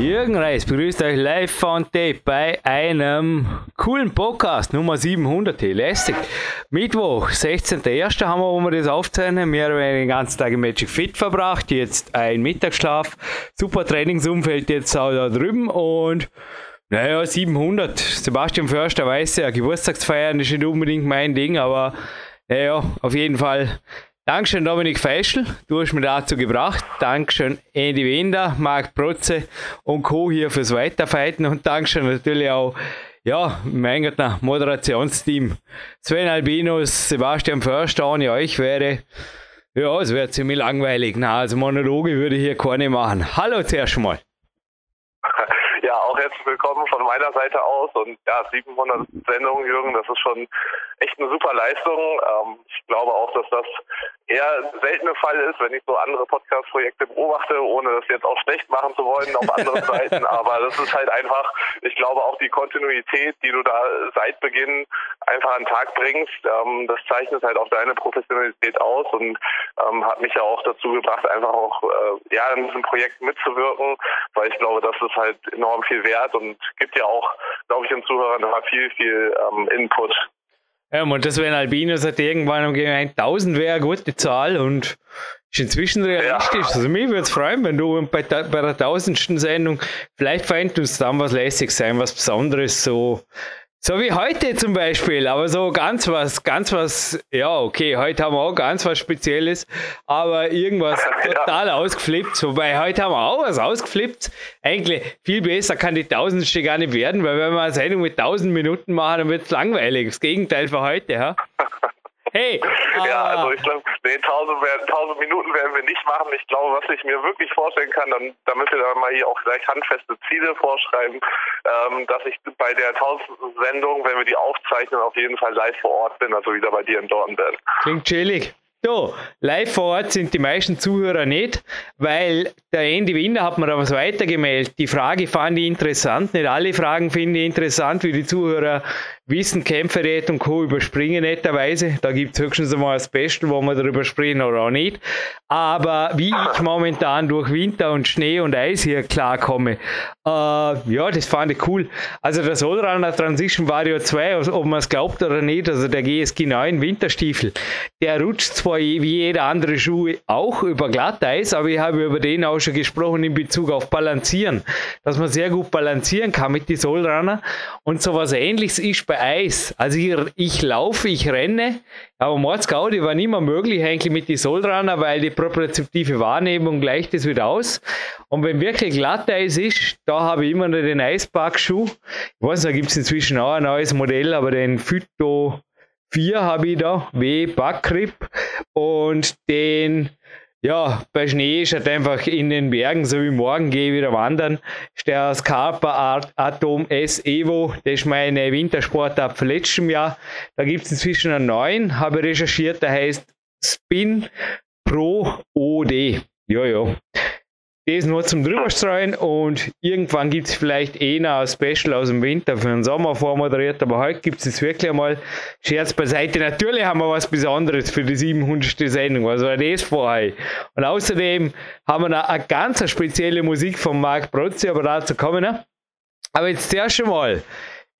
Jürgen Reis begrüßt euch live von Tape bei einem coolen Podcast, Nummer 700, lästig. Mittwoch, 16.01. haben wir, wo wir das aufzeichnen, oder weniger den ganzen Tag im Magic Fit verbracht, jetzt ein Mittagsschlaf, super Trainingsumfeld jetzt auch da drüben und naja, 700. Sebastian Förster weiß ja, Geburtstagsfeiern ist nicht unbedingt mein Ding, aber naja, auf jeden Fall Dankeschön Dominik Feischl, du hast mich dazu gebracht. Dankeschön Andy Wender, Marc Protze und Co. hier fürs Weiterfighten und Dankeschön natürlich auch ja, mein Gott, Moderationsteam. Sven Albinos, Sebastian Förster, ohne euch wäre, ja, es wäre ziemlich langweilig. Na, also Monologe würde ich hier keine machen. Hallo zuerst mal. Ja, auch herzlich willkommen von meiner Seite aus und ja, 700 Sendungen, Jürgen, das ist schon echt eine super Leistung. Ähm, ich glaube auch, dass das eher ein seltener Fall ist, wenn ich so andere Podcast-Projekte beobachte, ohne das jetzt auch schlecht machen zu wollen auf anderen Seiten. Aber das ist halt einfach, ich glaube auch die Kontinuität, die du da seit Beginn einfach an den Tag bringst, ähm, das zeichnet halt auch deine Professionalität aus und ähm, hat mich ja auch dazu gebracht, einfach auch äh, ja in diesem Projekt mitzuwirken, weil ich glaube, das ist halt enorm viel wert und gibt ja auch, glaube ich, den Zuhörern immer viel, viel ähm, Input ja, und das wären Albinos hat irgendwann gemeint, 1000 wäre eine gute Zahl und ist inzwischen realistisch. Ja. Also mich würde es freuen, wenn du bei, bei der tausendsten Sendung, vielleicht feind uns dann was lässig sein, was Besonderes, so so wie heute zum Beispiel, aber so ganz was, ganz was, ja, okay, heute haben wir auch ganz was Spezielles, aber irgendwas total ausgeflippt. Wobei heute haben wir auch was ausgeflippt. Eigentlich viel besser kann die Tausendste gar nicht werden, weil wenn wir eine Sendung mit tausend Minuten machen, dann wird es langweilig. Das Gegenteil für heute, ja. Hey! Ja, ah. also ich glaube, nee, 1000, 1000 Minuten werden wir nicht machen. Ich glaube, was ich mir wirklich vorstellen kann, dann, damit wir dann mal hier auch gleich handfeste Ziele vorschreiben, ähm, dass ich bei der 1000. Sendung, wenn wir die aufzeichnen, auf jeden Fall live vor Ort bin, also wieder bei dir in Dortmund. Klingt chillig. So, live vor Ort sind die meisten Zuhörer nicht, weil der Andy Winder hat mir da was weitergemeldet. Die Frage fand ich interessant. Nicht alle Fragen finde ich interessant, wie die Zuhörer wissen, Kämpferät und Co. überspringen netterweise. Da gibt es höchstens einmal ein Special, wo wir darüber sprechen oder auch nicht. Aber wie ich momentan durch Winter und Schnee und Eis hier klarkomme, äh, ja, das fand ich cool. Also der Solrunner Transition Vario 2, ob man es glaubt oder nicht, also der GSG 9 Winterstiefel, der rutscht zwar wie jeder andere Schuh auch über Glatteis, aber ich habe über den auch schon gesprochen in Bezug auf Balancieren, dass man sehr gut balancieren kann mit die Solrunner und sowas ähnliches ist bei Eis. Also ich, ich laufe, ich renne, aber Mordsgaudi war nicht mehr möglich eigentlich mit die Solrunner, weil die propriozeptive Wahrnehmung gleicht es wieder aus. Und wenn wirklich Glatteis ist, da habe ich immer noch den Eisparkschuh. Ich weiß, da gibt es inzwischen auch ein neues Modell, aber den Phyto 4 habe ich da, W Backgrip. Und den, ja, bei Schnee ist halt einfach in den Bergen, so wie morgen gehe ich wieder wandern, ist der Scarpa Atom S Evo, das ist meine Wintersportart von letztem Jahr. Da gibt es inzwischen einen neuen, habe recherchiert, der heißt Spin Pro OD. Ja, ja das nur zum drüberstreuen und irgendwann gibt es vielleicht eh noch ein Special aus dem Winter für den Sommer vormoderiert, aber heute gibt es jetzt wirklich einmal Scherz beiseite. Natürlich haben wir was Besonderes für die 700. Sendung, was war das vorher? Und außerdem haben wir noch eine ganz spezielle Musik von Marc Brotzi, aber dazu kommen wir. Aber jetzt zuerst einmal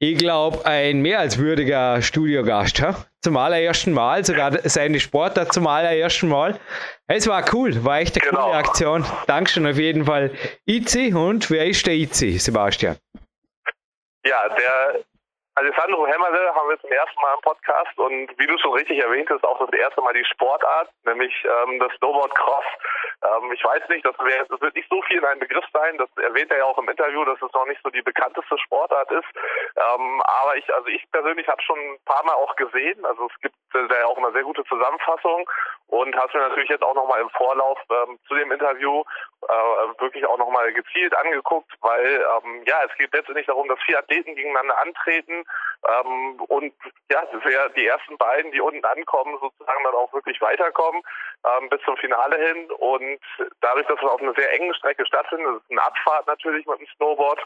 ich glaube, ein mehr als würdiger Studiogast. Ha? Zum allerersten Mal, sogar seine Sportart zum allerersten Mal. Es war cool, war echt eine genau. coole Aktion. Dankeschön auf jeden Fall, Itzi. Und wer ist der Itzi, Sebastian? Ja, der Alessandro Hämmerle haben wir zum ersten Mal im Podcast und wie du schon richtig erwähnt hast, auch das erste Mal die Sportart, nämlich ähm, das Snowboard Cross. Ähm, ich weiß nicht, das, wär, das wird nicht so viel in einem Begriff sein, das erwähnt er ja auch im Interview, dass es noch nicht so die bekannteste Sportart ist. Ähm, aber ich, also ich persönlich habe schon ein paar Mal auch gesehen, also es gibt äh, da ja auch immer sehr gute Zusammenfassungen und hast mir natürlich jetzt auch nochmal im Vorlauf ähm, zu dem Interview äh, wirklich auch nochmal gezielt angeguckt, weil ähm, ja, es geht letztendlich darum, dass vier Athleten gegeneinander antreten ähm, und ja, sehr die ersten beiden, die unten ankommen, sozusagen dann auch wirklich weiterkommen ähm, bis zum Finale hin. Und dadurch, dass es auf einer sehr engen Strecke stattfindet, das ist eine Abfahrt natürlich mit dem Snowboard,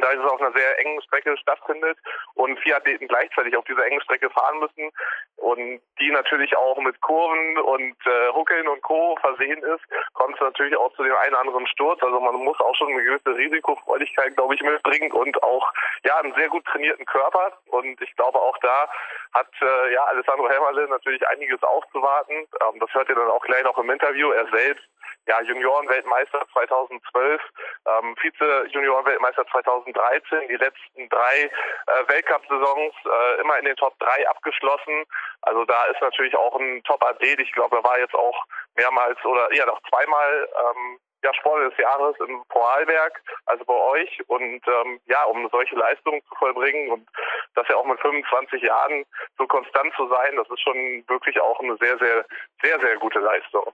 da es auf einer sehr engen Strecke stattfindet und vier Athleten gleichzeitig auf dieser engen Strecke fahren müssen und die natürlich auch mit Kurven und äh, Huckeln und Co. versehen ist, kommt es natürlich auch zu dem einen oder anderen Sturz. Also man muss auch schon eine gewisse Risikofreudigkeit, glaube ich, mitbringen und auch ja einen sehr gut trainierten Körper. Und ich glaube auch da hat äh, ja Alessandro Hämmerle natürlich einiges aufzuwarten. Ähm, das hört ihr dann auch gleich noch im Interview. Er selbst ja, Juniorenweltmeister 2012, ähm, Vize-Juniorenweltmeister 2013, die letzten drei äh, Weltcup-Saisons äh, immer in den Top 3 abgeschlossen. Also da ist natürlich auch ein Top-Athlet. Ich glaube, er war jetzt auch mehrmals oder ja noch zweimal ähm, ja, Sportler des Jahres im Vorarlberg, also bei euch. Und ähm, ja, um solche Leistungen zu vollbringen und das ja auch mit 25 Jahren so konstant zu sein, das ist schon wirklich auch eine sehr, sehr, sehr, sehr gute Leistung.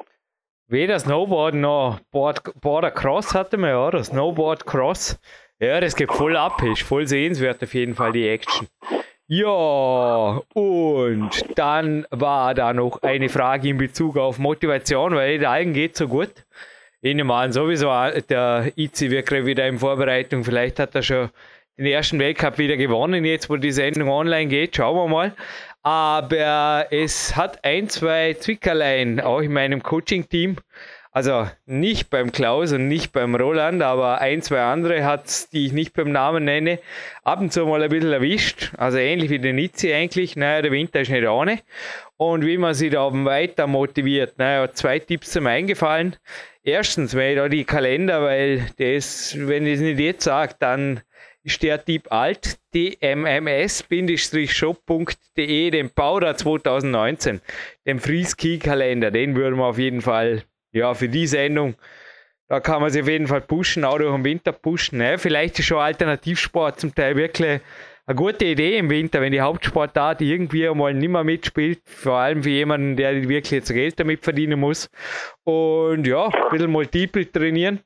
Weder Snowboard noch Board, Border Cross hatte man ja, oder? Snowboard Cross. Ja, das geht voll ab, ist voll sehenswert auf jeden Fall die Action. Ja, und dann war da noch eine Frage in Bezug auf Motivation, weil der allen geht so gut. Ich nehme an, sowieso der Itzi wirklich wieder in Vorbereitung. Vielleicht hat er schon den ersten Weltcup wieder gewonnen, jetzt wo die Sendung online geht. Schauen wir mal. Aber es hat ein, zwei Zwickerlein auch in meinem Coaching-Team. Also nicht beim Klaus und nicht beim Roland, aber ein, zwei andere hat die ich nicht beim Namen nenne, ab und zu mal ein bisschen erwischt. Also ähnlich wie der Nizzi eigentlich. Naja, der Winter ist nicht ohne. Und wie man sich da weiter motiviert. Naja, zwei Tipps sind mir eingefallen. Erstens, weil da die Kalender, weil das, wenn ich es nicht jetzt sage, dann ist der Tipp alt, dmms-shop.de, den Powder 2019, den Free-Ski-Kalender, den würden wir auf jeden Fall, ja, für die Sendung, da kann man sich auf jeden Fall pushen, auch durch den Winter pushen. Ne? Vielleicht ist schon Alternativsport zum Teil wirklich eine gute Idee im Winter, wenn die Hauptsportart irgendwie mal nicht mehr mitspielt, vor allem für jemanden, der wirklich jetzt Geld damit verdienen muss. Und ja, ein bisschen multiple trainieren.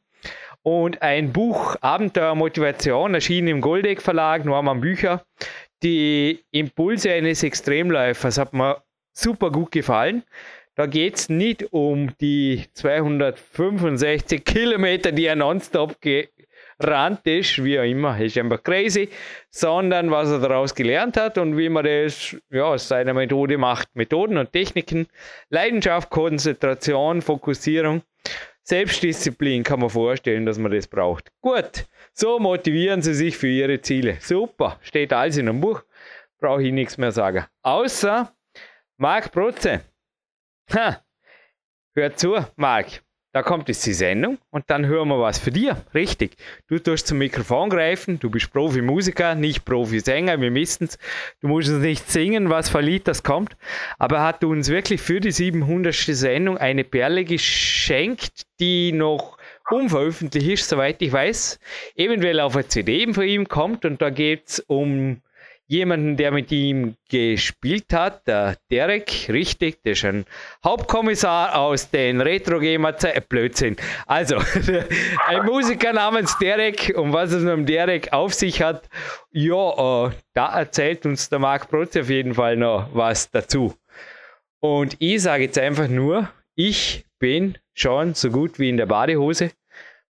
Und ein Buch Abenteuer Motivation erschien im Goldeck Verlag, Norman Bücher. Die Impulse eines Extremläufers hat mir super gut gefallen. Da geht es nicht um die 265 Kilometer, die er nonstop gerannt ist, wie auch immer, ist einfach crazy, sondern was er daraus gelernt hat und wie man das ja, aus seiner Methode macht. Methoden und Techniken, Leidenschaft, Konzentration, Fokussierung Selbstdisziplin kann man vorstellen, dass man das braucht. Gut, so motivieren Sie sich für Ihre Ziele. Super, steht alles in einem Buch, brauche ich nichts mehr sagen. Außer Marc Protze. Ha, hört zu, Marc. Da kommt jetzt die Sendung und dann hören wir was für dir. Richtig. Du tust zum Mikrofon greifen, du bist Profimusiker, nicht Profisänger, wir wissen es. Du musst uns nicht singen, was für Lied das kommt. Aber er hat uns wirklich für die 700. Sendung eine Perle geschenkt, die noch unveröffentlicht ist, soweit ich weiß. Eventuell auf eine CD von ihm kommt und da geht es um jemanden, der mit ihm gespielt hat, der Derek, richtig, der ist ein Hauptkommissar aus den Retro Gamer Zeiten, Blödsinn. Also, ein Musiker namens Derek und was es mit dem Derek auf sich hat, ja, äh, da erzählt uns der Marc Protz auf jeden Fall noch was dazu. Und ich sage jetzt einfach nur, ich bin schon so gut wie in der Badehose.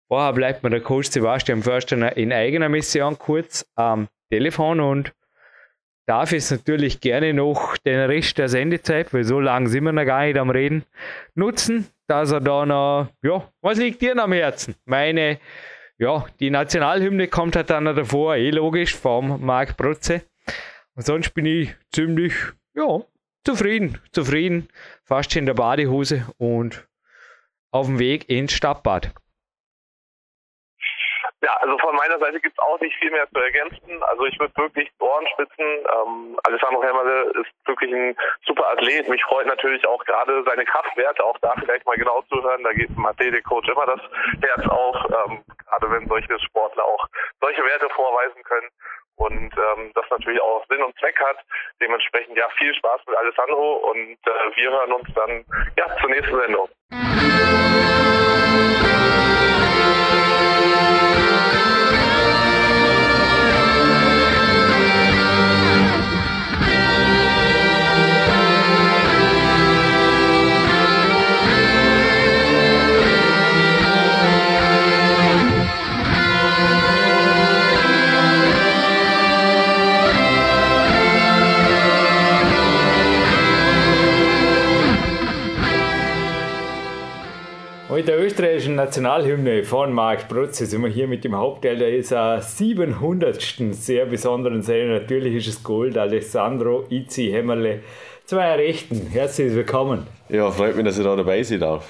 Vorher bleibt mir der Coach Sebastian Förster in eigener Mission kurz am Telefon und darf ich natürlich gerne noch den Rest der Sendezeit, weil so lange sind wir noch gar nicht am Reden, nutzen, dass er da noch, ja, was liegt dir am Herzen? Meine, ja, die Nationalhymne kommt halt dann davor, eh logisch, vom Marc Protze. Und sonst bin ich ziemlich, ja, zufrieden, zufrieden, fast in der Badehose und auf dem Weg ins Stadtbad. Ja, also von meiner Seite gibt es auch nicht viel mehr zu ergänzen. Also ich würde wirklich Ohren spitzen. Ähm, Alessandro Hermerle ist wirklich ein super Athlet. Mich freut natürlich auch gerade seine Kraftwerte, auch da vielleicht mal genau zuhören. Da geht dem Athletikcoach immer das Herz auf, ähm, gerade wenn solche Sportler auch solche Werte vorweisen können und ähm, das natürlich auch Sinn und Zweck hat. Dementsprechend ja viel Spaß mit Alessandro und äh, wir hören uns dann ja zur nächsten Sendung. Mit der österreichischen Nationalhymne von Marc Protze sind wir hier mit dem Hauptteil der ESA 700. sehr besonderen Serie. Natürlich ist es Gold. Alessandro Izzi Hämmerle, zwei Rechten. Herzlich willkommen. Ja, freut mich, dass ich da dabei sein darf.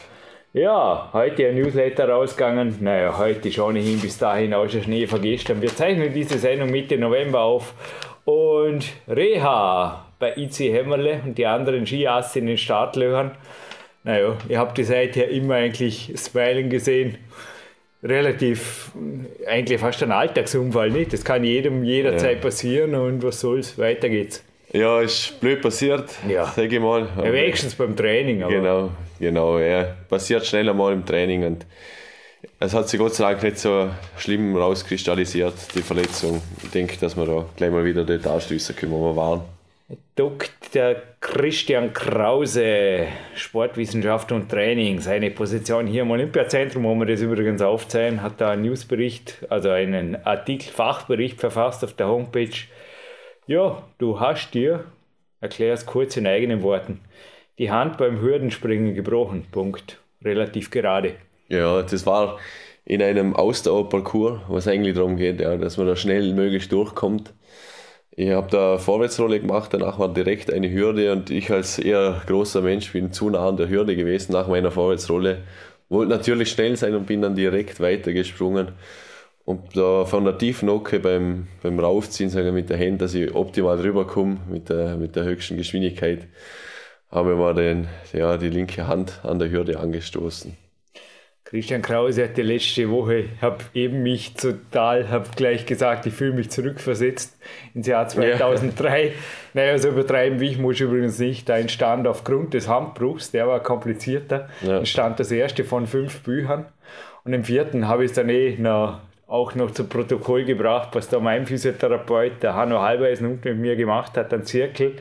Ja, heute ein Newsletter rausgegangen. Naja, heute ist ohnehin bis dahin auch schon Schnee vergessen. Wir zeichnen diese Sendung Mitte November auf. Und Reha bei Izzi Hämmerle und die anderen Skiasse in den Startlöchern. Naja, ihr habt die Seite ja immer eigentlich smilen gesehen. Relativ, eigentlich fast ein Alltagsunfall, nicht? Das kann jedem jederzeit ja. passieren und was soll's, weiter geht's. Ja, ist blöd passiert, ja. sage ich mal. Ja, wenigstens beim Training. Aber. Genau, genau, ja. Passiert schnell einmal im Training und es hat sich Gott sei Dank nicht so schlimm rauskristallisiert, die Verletzung. Ich denke, dass wir da gleich mal wieder dort ausschließen können, wo wir waren. Dr. Christian Krause, Sportwissenschaft und Training, seine Position hier im Olympiazentrum, wo wir das übrigens aufzeigen, hat da einen Newsbericht, also einen Artikel, Fachbericht verfasst auf der Homepage. Ja, du hast dir, erklär es kurz in eigenen Worten, die Hand beim Hürdenspringen gebrochen. Punkt. Relativ gerade. Ja, das war in einem Ausdauerparcours, was eigentlich darum geht, ja, dass man da schnell möglichst durchkommt. Ich habe da Vorwärtsrolle gemacht, danach war direkt eine Hürde und ich als eher großer Mensch bin zu nah an der Hürde gewesen nach meiner Vorwärtsrolle. Wollte natürlich schnell sein und bin dann direkt weitergesprungen. Und da von der Tiefnocke beim, beim Raufziehen, sagen wir mit der Hand, dass ich optimal drüber komme mit der, mit der höchsten Geschwindigkeit, habe ich mal den, ja, die linke Hand an der Hürde angestoßen. Christian Krause hat die letzte Woche, habe eben mich total, habe gleich gesagt, ich fühle mich zurückversetzt ins Jahr 2003. Ja. Naja, so übertreiben wie ich muss ich übrigens nicht. Da entstand aufgrund des Handbruchs, der war komplizierter, ja. entstand das erste von fünf Büchern. Und im vierten habe ich es dann eh noch, auch noch zu Protokoll gebracht, was da mein Physiotherapeut, der Hanno Halbeisen, mit mir gemacht hat, ein Zirkel.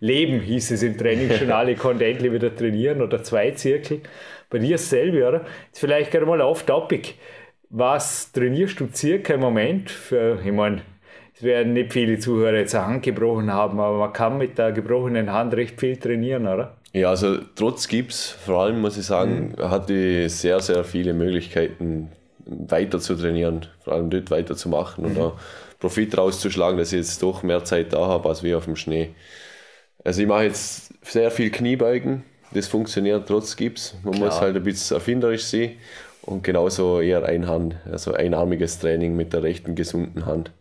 Leben hieß es im Trainingsjournal, ich konnte endlich wieder trainieren oder zwei Zirkel bei dir selber, oder? Jetzt vielleicht gerade mal auf Topic. Was trainierst du circa im Moment? Für, ich meine, es werden nicht viele Zuhörer jetzt eine Hand gebrochen haben, aber man kann mit der gebrochenen Hand recht viel trainieren, oder? Ja, also trotz Gips, vor allem muss ich sagen, mhm. hatte ich sehr, sehr viele Möglichkeiten weiter zu trainieren, vor allem dort weiter zu machen mhm. und da Profit rauszuschlagen, dass ich jetzt doch mehr Zeit da habe als wie auf dem Schnee. Also ich mache jetzt sehr viel Kniebeugen, das funktioniert trotz Gips. Man Klar. muss halt ein bisschen erfinderisch sein und genauso eher Einhand, also einarmiges Training mit der rechten gesunden Hand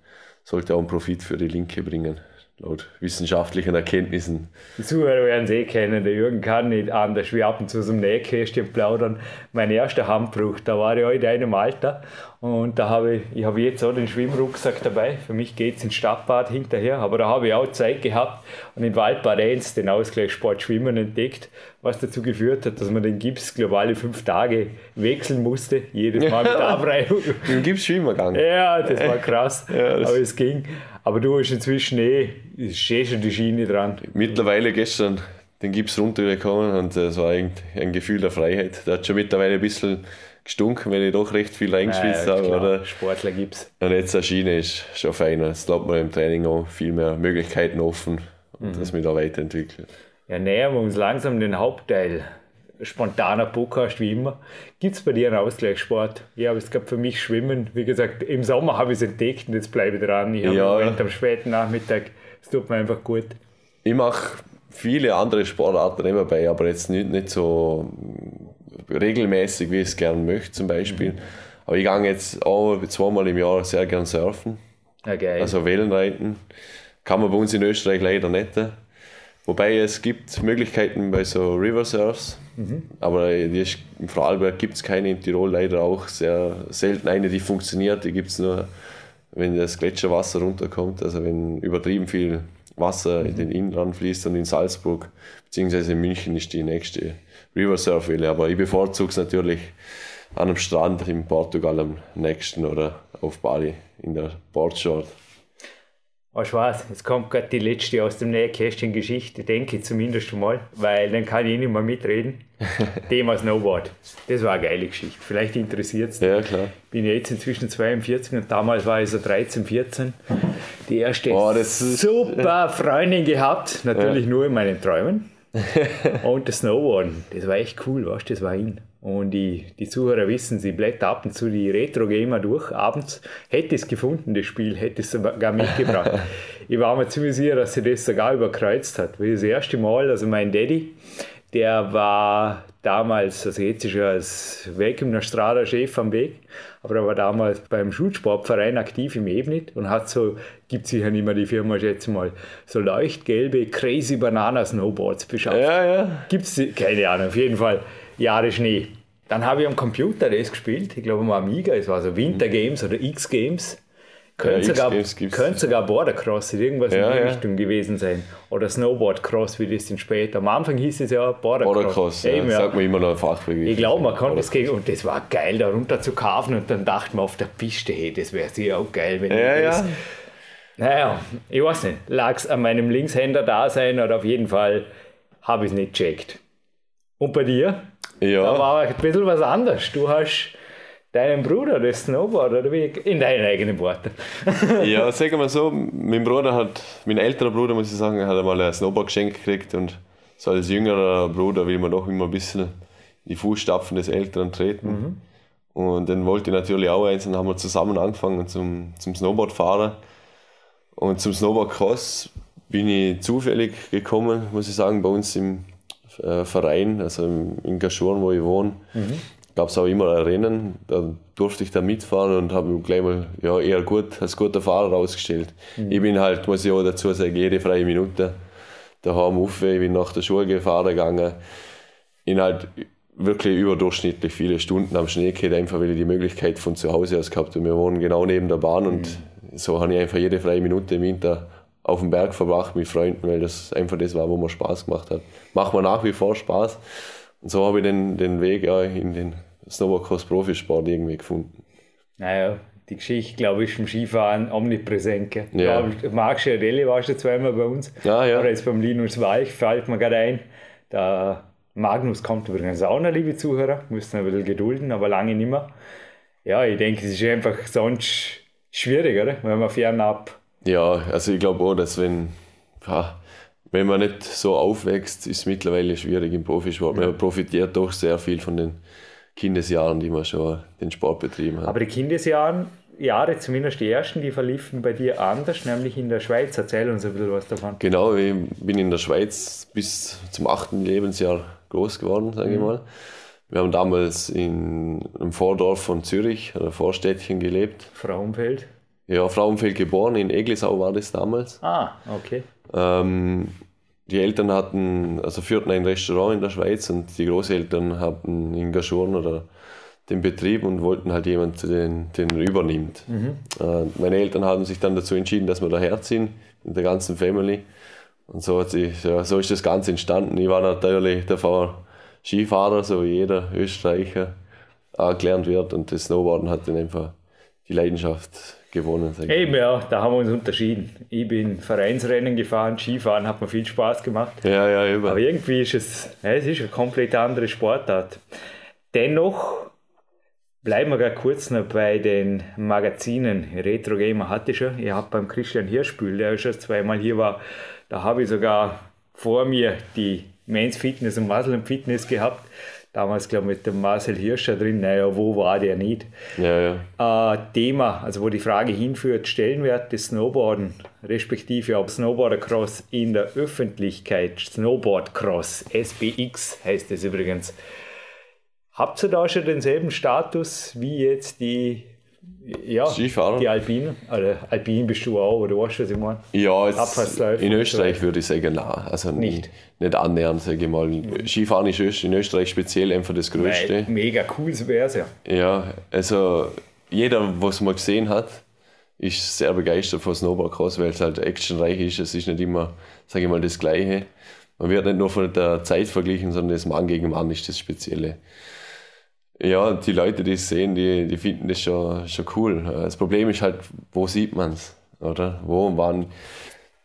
sollte auch einen Profit für die linke bringen laut wissenschaftlichen Erkenntnissen. Die Zuhörer werden es eh kennen, der Jürgen kann nicht anders wie ab und zu dem Nähkästchen plaudern. Mein erster Handbruch, da war ich auch in einem Alter und da habe ich, ich habe jetzt auch den Schwimmrucksack dabei. Für mich geht es ins Stadtbad hinterher, aber da habe ich auch Zeit gehabt und in Waldbad 1 den Ausgleichssport Schwimmen entdeckt, was dazu geführt hat, dass man den Gips globale fünf Tage wechseln musste, jedes Mal mit Abreibung. Im Gips schwimmen gegangen. Ja, das war krass, ja, das aber es ging. Aber du hast inzwischen eh, ist eh schon die Schiene dran. Mittlerweile gestern den Gips runtergekommen und es war ein, ein, Gefühl der Freiheit. Der hat schon mittlerweile ein bisschen gestunken, weil ich doch recht viel reingeschwitzt ja, habe. Oder? Sportler gibt's. Und jetzt eine Schiene ist schon feiner. Es bleibt mir im Training auch viel mehr Möglichkeiten offen und mhm. dass mich da weiterentwickelt. Ja, nähern wir uns langsam den Hauptteil spontaner Podcast wie immer. Gibt es bei dir einen Ausgleichssport? Ja, aber es gab für mich Schwimmen. Wie gesagt, im Sommer habe ich es entdeckt und jetzt bleibe ich dran. Ich habe ja. Moment am späten Nachmittag. Es tut mir einfach gut. Ich mache viele andere Sportarten immer bei, aber jetzt nicht, nicht so regelmäßig, wie ich es gerne möchte, zum Beispiel. Mhm. Aber ich gehe jetzt auch zweimal im Jahr sehr gern surfen. Ja, geil. Also Wellenreiten. Kann man bei uns in Österreich leider nicht. Wobei es gibt Möglichkeiten bei so River Surfs, mhm. aber ist, im Vorarlberg gibt es keine, in Tirol leider auch sehr selten eine, die funktioniert. Die gibt es nur, wenn das Gletscherwasser runterkommt, also wenn übertrieben viel Wasser mhm. in den Innenrand fließt und in Salzburg bzw. in München ist die nächste River Surf Welle. Aber ich bevorzuge es natürlich an einem Strand in Portugal am nächsten oder auf Bali in der Boardshort. Du was, jetzt kommt gerade die letzte aus dem Nähkästchen Geschichte, denke ich zumindest mal, weil dann kann ich nicht mehr mitreden. Thema Snowboard. Das war eine geile Geschichte. Vielleicht interessiert es dich. Ja, klar. Ich bin jetzt inzwischen 42 und damals war ich so 13, 14. Die erste oh, super Freundin gehabt, natürlich ja. nur in meinen Träumen. und das Snowboarden. Das war echt cool, weißt das war hin. Und die, die Zuhörer wissen, sie blättern ab und zu die Retro-Gamer durch. Abends hätte es gefunden, das Spiel, hätte es sogar mitgebracht. ich war mir ziemlich sicher, dass sie das sogar überkreuzt hat. Weil das erste Mal, also mein Daddy, der war damals, also jetzt ist er als Weg im Strada Chef am Weg, aber er war damals beim Schulsportverein aktiv im Ebnit und hat so, gibt sicher nicht mehr die Firma, schätze mal, so leuchtgelbe Crazy Banana Snowboards beschafft. Ja, ja. Gibt es, keine Ahnung, auf jeden Fall Jahre Schnee. Dann habe ich am Computer das gespielt, ich glaube am Amiga, es war so Winter Games oder X Games. Könnte, Ja, sogar, könnte sogar Bordercross irgendwas Ja, in die ja. Richtung gewesen sein. Oder Snowboardcross, wie das dann später. Am Anfang hieß es ja Bordercross. Bordercross, ja, ja. sagt man immer noch Fachbegriff. Ich glaube, man kann das gegen, und das war geil, da runter zu kaufen und dann dachte man auf der Piste, hey, das wäre sicher auch geil, wenn Ja, ich das. Ja. Naja, ich weiß nicht, lag es an meinem Linkshänder da sein oder auf jeden Fall habe ich es nicht gecheckt. Und bei dir? Da Ja, war ein bisschen was anderes. Du hast deinen Bruder, das Snowboard, oder wie? In deinen eigenen Worten. ja, sagen wir so, mein Bruder hat, mein älterer Bruder, muss ich sagen, hat einmal ein Snowboard geschenkt gekriegt und so als jüngerer Bruder will man doch immer ein bisschen in die Fußstapfen des Älteren treten. Und dann wollte ich natürlich auch eins und dann haben wir zusammen angefangen zum, zum Snowboardfahren. Und zum Snowboardcross bin ich zufällig gekommen, muss ich sagen, bei uns im äh, Verein, also im, in Gaschuren, wo ich wohne, gab es auch immer ein Rennen. Da durfte ich da mitfahren und habe mich gleich mal ja, eher gut als guter Fahrer rausgestellt. Ich bin halt, muss ich auch dazu sagen, jede freie Minute daheim auf. Ich bin nach der Schule gefahren gegangen. In halt wirklich überdurchschnittlich viele Stunden am Schnee gehabt, einfach weil ich die Möglichkeit von zu Hause aus gehabt habe. Wir wohnen genau neben der Bahn und so habe ich einfach jede freie Minute im Winter auf dem Berg verbracht mit Freunden, weil das einfach das war, wo mir Spaß gemacht hat. Macht mir nach wie vor Spaß. Und so habe ich den, den Weg ja, in den Snowboardcross-Profisport irgendwie gefunden. Naja, die Geschichte, glaube ich, ist im Skifahren omnipräsent. gell? Ja. Ja. Marc Schiarelli warst du zweimal bei uns. Ja, ja. Oder jetzt beim Linus Walch, fällt mir gerade ein. Der Magnus kommt übrigens auch noch, liebe Zuhörer. Müssen ein bisschen gedulden, aber lange nicht mehr. Ja, ich denke, es ist einfach sonst schwierig, oder? Wenn man fernab. Ja, also ich glaube auch, dass wenn, ja, wenn man nicht so aufwächst, ist es mittlerweile schwierig im Profisport. Man profitiert doch sehr viel von den Kindesjahren, die man schon den Sport betrieben hat. Aber die Kindesjahren, Jahre, zumindest die ersten, die verliefen bei dir anders, nämlich in der Schweiz. Erzähl uns ein bisschen was davon. Genau, ich bin in der Schweiz bis zum achten Lebensjahr groß geworden, sage ich mal. Wir haben damals in einem Vordorf von Zürich, einem Vorstädtchen gelebt. Frauenfeld. Ja, Frauenfeld geboren, in Eglisau war das damals. Ah, okay. Ähm, die Eltern hatten, also führten ein Restaurant in der Schweiz und die Großeltern hatten in Gaschuren oder den Betrieb und wollten halt jemanden, den, den übernimmt. Äh, meine Eltern haben sich dann dazu entschieden, dass wir daher ziehen, mit der ganzen Family. Und so, hat sich, ja, so ist das Ganze entstanden. Ich war natürlich davor Skifahrer, so wie jeder Österreicher auch gelernt wird und das Snowboarden hat dann einfach die Leidenschaft gewonnen. Ich. Eben ja, da haben wir uns unterschieden. Ich bin Vereinsrennen gefahren, Skifahren hat mir viel Spaß gemacht. Ja, ja, über. Aber irgendwie ist es, ja, es ist eine komplett andere Sportart. Dennoch bleiben wir gerade kurz noch bei den Magazinen. Retro Gamer hatte ich schon. Ihr habt beim Christian Hirschbühl, der schon zweimal hier war, da habe ich sogar vor mir die Men's Fitness und Muscle Fitness gehabt. Damals, glaube ich, mit dem Marcel Hirscher drin. Naja, wo war der nicht? Ja, ja. äh, Thema, also wo die Frage hinführt, Stellenwert des Snowboarden, respektive ob Snowboardercross in der Öffentlichkeit, Snowboardcross, SBX heißt es übrigens. Habt ihr da schon denselben Status wie jetzt die, ja, Skifahrer? die Alpinen? Oder Alpin bist du auch, oder weißt du, was ich meine? Ja, jetzt in Österreich so. würde ich sagen, nein. Also Nicht. nicht, annähernd, sage ich mal. Skifahren ist in Österreich speziell einfach das Größte. mega cool wäre es ja. Ja, also jeder, was man gesehen hat, ist sehr begeistert von Snowboardcross, weil es halt actionreich ist. Es ist nicht immer, sage ich mal, das Gleiche. Man wird nicht nur von der Zeit verglichen, sondern das Mann gegen Mann ist das Spezielle. Ja, die Leute, die es sehen, die, die finden das schon, schon cool. Das Problem ist halt, wo sieht man es, oder? Wo und wann.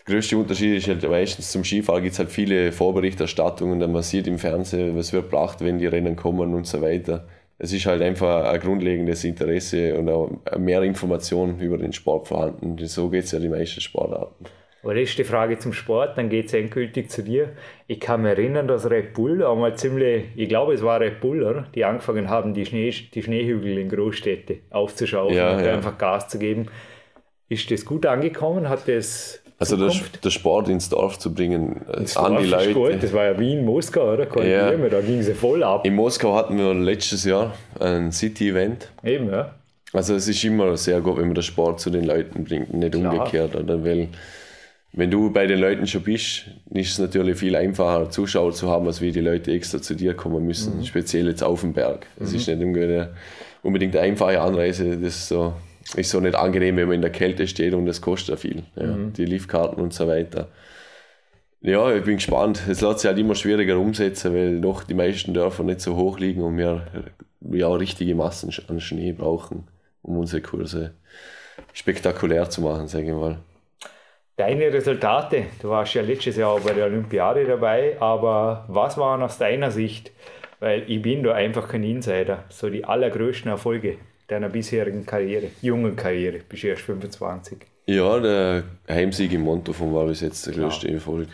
Der größte Unterschied ist halt meistens zum Skifahren gibt es halt viele Vorberichterstattungen, dann man sieht im Fernsehen, was wird gebracht, wenn die Rennen kommen und so weiter. Es ist halt einfach ein grundlegendes Interesse und auch mehr Information über den Sport vorhanden. So geht es ja die meisten Sportarten. Aber das ist die Frage zum Sport, dann geht es endgültig zu dir. Ich kann mich erinnern, dass Red Bull einmal ziemlich, ich glaube es war Red Bull, oder? die angefangen haben, die, Schnee, die Schneehügel in Großstädte aufzuschauen ja, und ja. einfach Gas zu geben. Ist das gut angekommen? Hat das also der, der, Sport ins Dorf zu bringen, äh, ins an Dorf die Leute. Gut. Das war ja wie in Moskau, oder? Ja. da ging sie voll ab. In Moskau hatten wir letztes Jahr ein City-Event. Eben, ja. Also es ist immer sehr gut, wenn man den Sport zu den Leuten bringt, nicht Klar. umgekehrt. Oder? Weil wenn du bei den Leuten schon bist, ist es natürlich viel einfacher, Zuschauer zu haben, als wie die Leute extra zu dir kommen müssen, mhm. speziell jetzt auf dem Berg. Es mhm. ist nicht unbedingt eine einfache Anreise, das so, ist so nicht angenehm, wenn man in der Kälte steht und das kostet ja viel. Ja, mhm. Die Liftkarten und so weiter. Ja, ich bin gespannt. Es lässt sich halt immer schwieriger umsetzen, weil doch die meisten Dörfer nicht so hoch liegen und wir ja richtige Massen an Schnee brauchen um unsere Kurse spektakulär zu machen, sage ich mal. Deine Resultate, du warst ja letztes Jahr bei der Olympiade dabei, aber was waren aus deiner Sicht, weil ich bin da einfach kein Insider, so die allergrößten Erfolge deiner bisherigen Karriere, jungen Karriere, bist du erst 25? Ja, der Heimsieg im Montafon war bis jetzt der größte ja. Erfolg.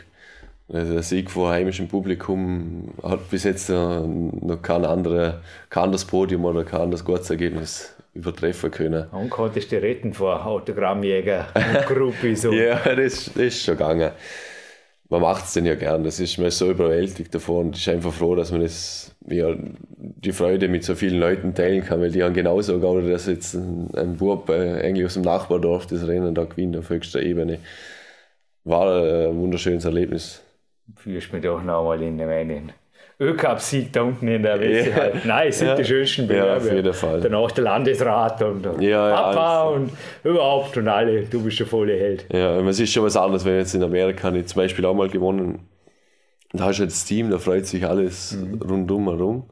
Also der Sieg vor heimischem Publikum hat bis jetzt noch kein, andere, kein anderes Podium oder kein anderes Gottergebnis übertreffen können. Und konntest du retten vor Autogrammjäger und Gruppe so. ja, das, das ist schon gegangen. Man macht es denn ja gern, das ist man so überwältigt davon und ist einfach froh, dass man das, ja, die Freude mit so vielen Leuten teilen kann, weil die haben genauso oder dass jetzt ein, ein Bub äh, eigentlich aus dem Nachbardorf das Rennen da gewinnt auf höchster Ebene. War ein wunderschönes Erlebnis. Fühlst mich doch noch mal in meinen Ölcup-Sieg da unten in der. Ja. Halt. Nein, es sind die schönsten Bewerbe. Ja, auf jeden Fall. Danach der Landesrat und ja, Papa und überhaupt und alle. Du bist der volle Held. Ja, es ist schon was anderes, wenn jetzt in Amerika nicht zum Beispiel auch mal gewonnen da hast du halt das Team, da freut sich alles mhm. rundum herum.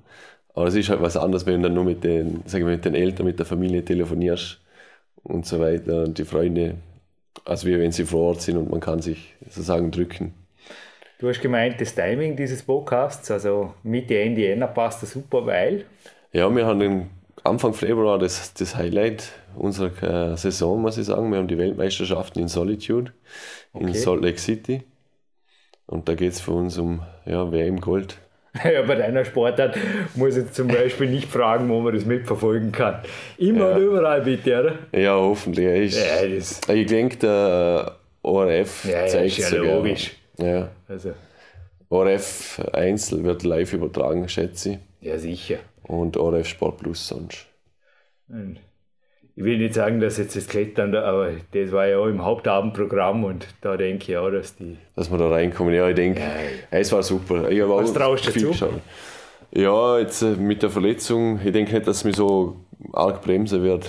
Aber es ist halt was anderes, wenn du dann nur mit den, sagen wir, mit den Eltern, mit der Familie telefonierst und so weiter und die Freunde, als wie wenn sie vor Ort sind und man kann sich sozusagen drücken. Du hast gemeint, das Timing dieses Podcasts, also Mitte, Ende Jänner passt das super, weil? Ja, wir haben Anfang Februar das, das Highlight unserer äh, Saison, muss ich sagen. Wir haben die Weltmeisterschaften in Solitude okay. in Salt Lake City. Und da geht es für uns um ja, WM Gold. Ja, bei deiner Sportart muss ich zum Beispiel nicht fragen, wo man das mitverfolgen kann. Immer ja. und überall bitte, oder? Ja, hoffentlich. Ich, ja, ich denke, der ORF ja, zeigt es ja logisch. Ja. Also. ORF Einzel wird live übertragen, schätze ich. Ja, sicher. Und ORF Sport Plus sonst. Und ich will nicht sagen, dass jetzt das Klettern, aber das war ja auch im Hauptabendprogramm und da denke ich auch, dass die. Dass wir da reinkommen, ja, ich denke, ja, ja. es war super. Ich Was traust du dazu? Geschaut. Ja, jetzt äh, mit der Verletzung, ich denke nicht, dass es mich so arg bremsen wird.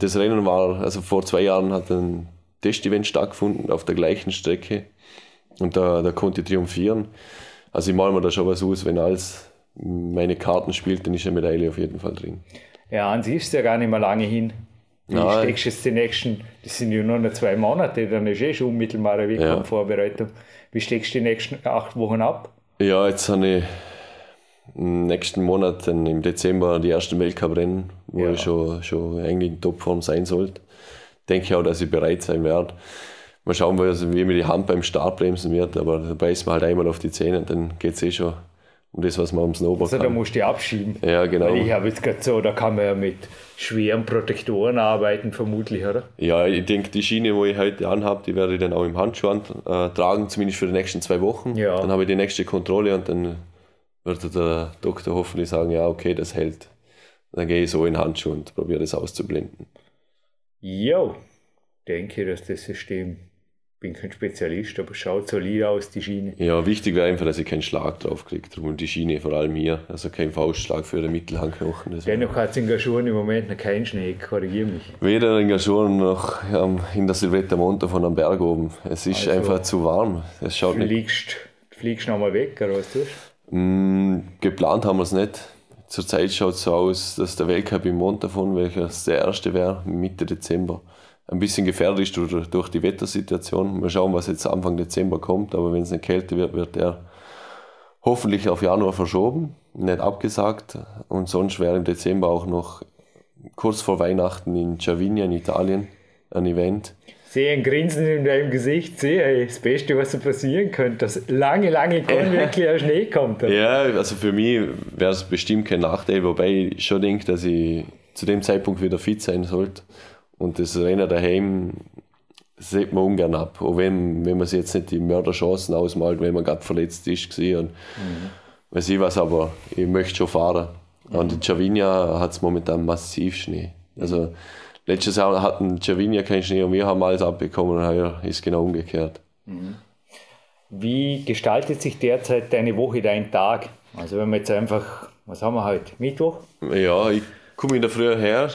Das Rennen war, also vor zwei Jahren hat ein Testevent stattgefunden auf der gleichen Strecke und da, da konnte ich triumphieren. Also ich male mir da schon was aus, wenn alles meine Karten spielt, dann ist eine Medaille auf jeden Fall drin. Ja, an sich ist ja gar nicht mehr lange hin. Wie Nein. steckst du jetzt die nächsten, das sind ja nur noch zwei Monate, dann ist eh schon unmittelbare Wettkampfvorbereitung. Ja. Wie steckst du die nächsten acht Wochen ab? Ja, jetzt habe ich im nächsten Monat im Dezember die ersten Weltcuprennen, wo ja. ich schon, schon eigentlich in Topform sein sollte. Denke ich auch, dass ich bereit sein werde. Mal schauen, wie mir die Hand beim Start bremsen wird, aber da beißt man halt einmal auf die Zähne und dann geht es eh schon um das, was man am Snowboard also, kann. da musst du abschieben. Ja, genau. Weil ich habe jetzt gerade so, da kann man ja mit schweren Protektoren arbeiten, vermutlich, oder? Ja, ich denke, die Schiene, wo ich heute anhabe, die werde ich dann auch im Handschuh an, äh, tragen, zumindest für die nächsten zwei Wochen. Ja. Dann habe ich die nächste Kontrolle und dann wird der Doktor hoffentlich sagen, ja, okay, das hält. Dann gehe ich so in den Handschuh und probiere das auszublenden. Jo, denke, dass das System bin kein Spezialist, aber schaut solid aus, die Schiene. Ja, wichtig wäre einfach, dass ich keinen Schlag drauf kriege. Darum die Schiene vor allem hier. Also kein Faustschlag für den Mittelhandknochen. Dennoch hat es in Gaschuren im Moment noch keinen Schnee, korrigiere mich. Weder in Gaschuren noch ähm, in der Silvetta Monte von am Berg oben. Es ist also, einfach zu warm. Es schaut fliegst, nicht... fliegst nochmal weg, oder was tust du? Mm, geplant haben wir es nicht. Zurzeit schaut es so aus, dass der Weltcup im Montafon, welcher der erste wäre, Mitte Dezember ein bisschen gefährdet ist durch, durch die Wettersituation. Mal schauen, was jetzt Anfang Dezember kommt, aber wenn es eine Kälte wird, wird er hoffentlich auf Januar verschoben, nicht abgesagt. Und sonst wäre im Dezember auch noch kurz vor Weihnachten in Cervinia in Italien ein Event. Sehe ein Grinsen in deinem Gesicht, sehe das Beste, was so passieren könnte, dass lange, lange kein wirklicher Schnee kommt. Ja, also für mich wäre es bestimmt kein Nachteil, wobei ich schon denke, dass ich zu dem Zeitpunkt wieder fit sein sollte. Und das Rennen daheim sieht man ungern ab. Auch wenn, wenn man sich jetzt nicht die Mörderchancen ausmalt, wenn man gerade verletzt ist. Und mhm. weiß ich was, aber ich möchte schon fahren. Mhm. Und in Chavinia hat es momentan massiv Schnee. Also letztes Jahr hatten Chavinia keinen Schnee und wir haben alles abbekommen und heuer ist genau umgekehrt. Mhm. Wie gestaltet sich derzeit deine Woche, dein Tag? Also wenn wir jetzt einfach, was haben wir heute? Mittwoch? Ja, ich komme in der Früh her.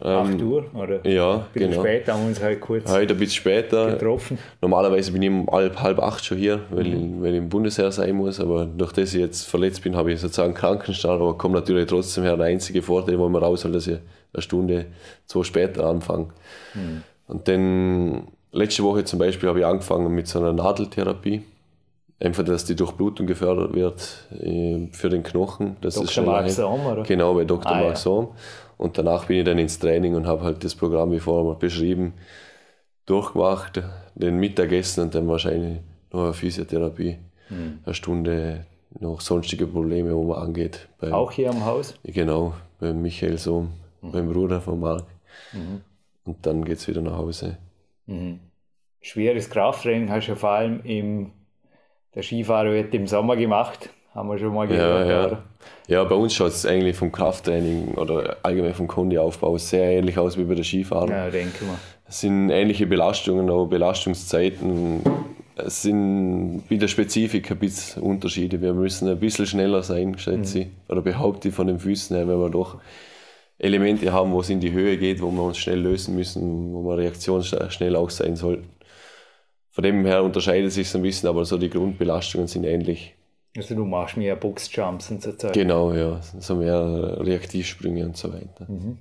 8 ähm, Uhr oder ja, ein bisschen genau. später haben wir uns halt kurz heute ein bisschen später getroffen. Normalerweise bin ich um halb, halb acht schon hier, weil, mhm. ich, weil ich im Bundesheer sein muss, aber durch das ich jetzt verletzt bin, habe ich sozusagen Krankenstand, aber komme natürlich trotzdem her. Der einzige Vorteil, wo man raus soll, dass ich eine Stunde, zwei später anfange. Mhm. Und dann letzte Woche zum Beispiel habe ich angefangen mit so einer Nadeltherapie. Einfach, dass die Durchblutung gefördert wird äh, für den Knochen. Das Dr. ist schon Mark Sohm, oder? Genau, bei Dr. Ah, Mark Sohm. Und danach bin ich dann ins Training und habe halt das Programm, wie vorher beschrieben, durchgemacht, den Mittagessen und dann wahrscheinlich noch eine Physiotherapie. Mhm. Eine Stunde noch sonstige Probleme, wo man angeht. Beim, Auch hier am Haus? Genau, beim Michael Sohm, mhm. beim Bruder von Marc. Mhm. Und dann geht es wieder nach Hause. Mhm. Schweres Krafttraining hast du ja vor allem im der Skifahrer wird im Sommer gemacht, haben wir schon mal gehört. Ja, ja. ja bei uns schaut es eigentlich vom Krafttraining oder allgemein vom Kondiaufbau sehr ähnlich aus wie bei der Skifahrer. Ja, denke mal. Es sind ähnliche Belastungen, aber Belastungszeiten. Es sind bei der Spezifik ein bisschen Unterschiede. Wir müssen ein bisschen schneller sein, schätze mhm. ich. Oder behaupte ich von den Füßen her, wenn wir doch Elemente haben, wo es in die Höhe geht, wo wir uns schnell lösen müssen, wo wir reaktionsschnell auch sein sollten. Von dem her unterscheidet sich es ein bisschen, aber so die Grundbelastungen sind ähnlich. Also du machst mehr Boxjumps und so Zeug. Genau, ja. So mehr Reaktivsprünge und so weiter. Mhm.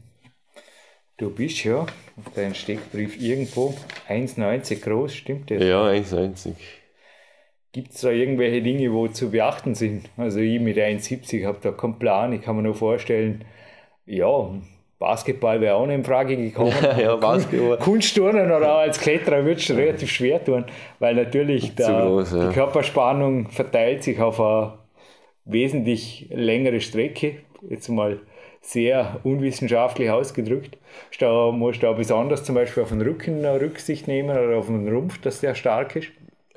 Du bist ja auf deinem Steckbrief irgendwo 1,90 groß, stimmt das? Ja, 1,90. Gibt es da irgendwelche Dinge, wo zu beachten sind? Also ich mit 1,70 habe da keinen Plan. Ich kann mir nur vorstellen, ja, Basketball wäre auch nicht in Frage gekommen. ja, Basketball. Kunstturnen oder auch als Kletterer wird es relativ schwer tun, weil natürlich der, groß, ja. die Körperspannung verteilt sich auf eine wesentlich längere Strecke. Jetzt mal sehr unwissenschaftlich ausgedrückt. Da musst du auch besonders zum Beispiel auf den Rücken Rücksicht nehmen oder auf den Rumpf, dass der stark ist.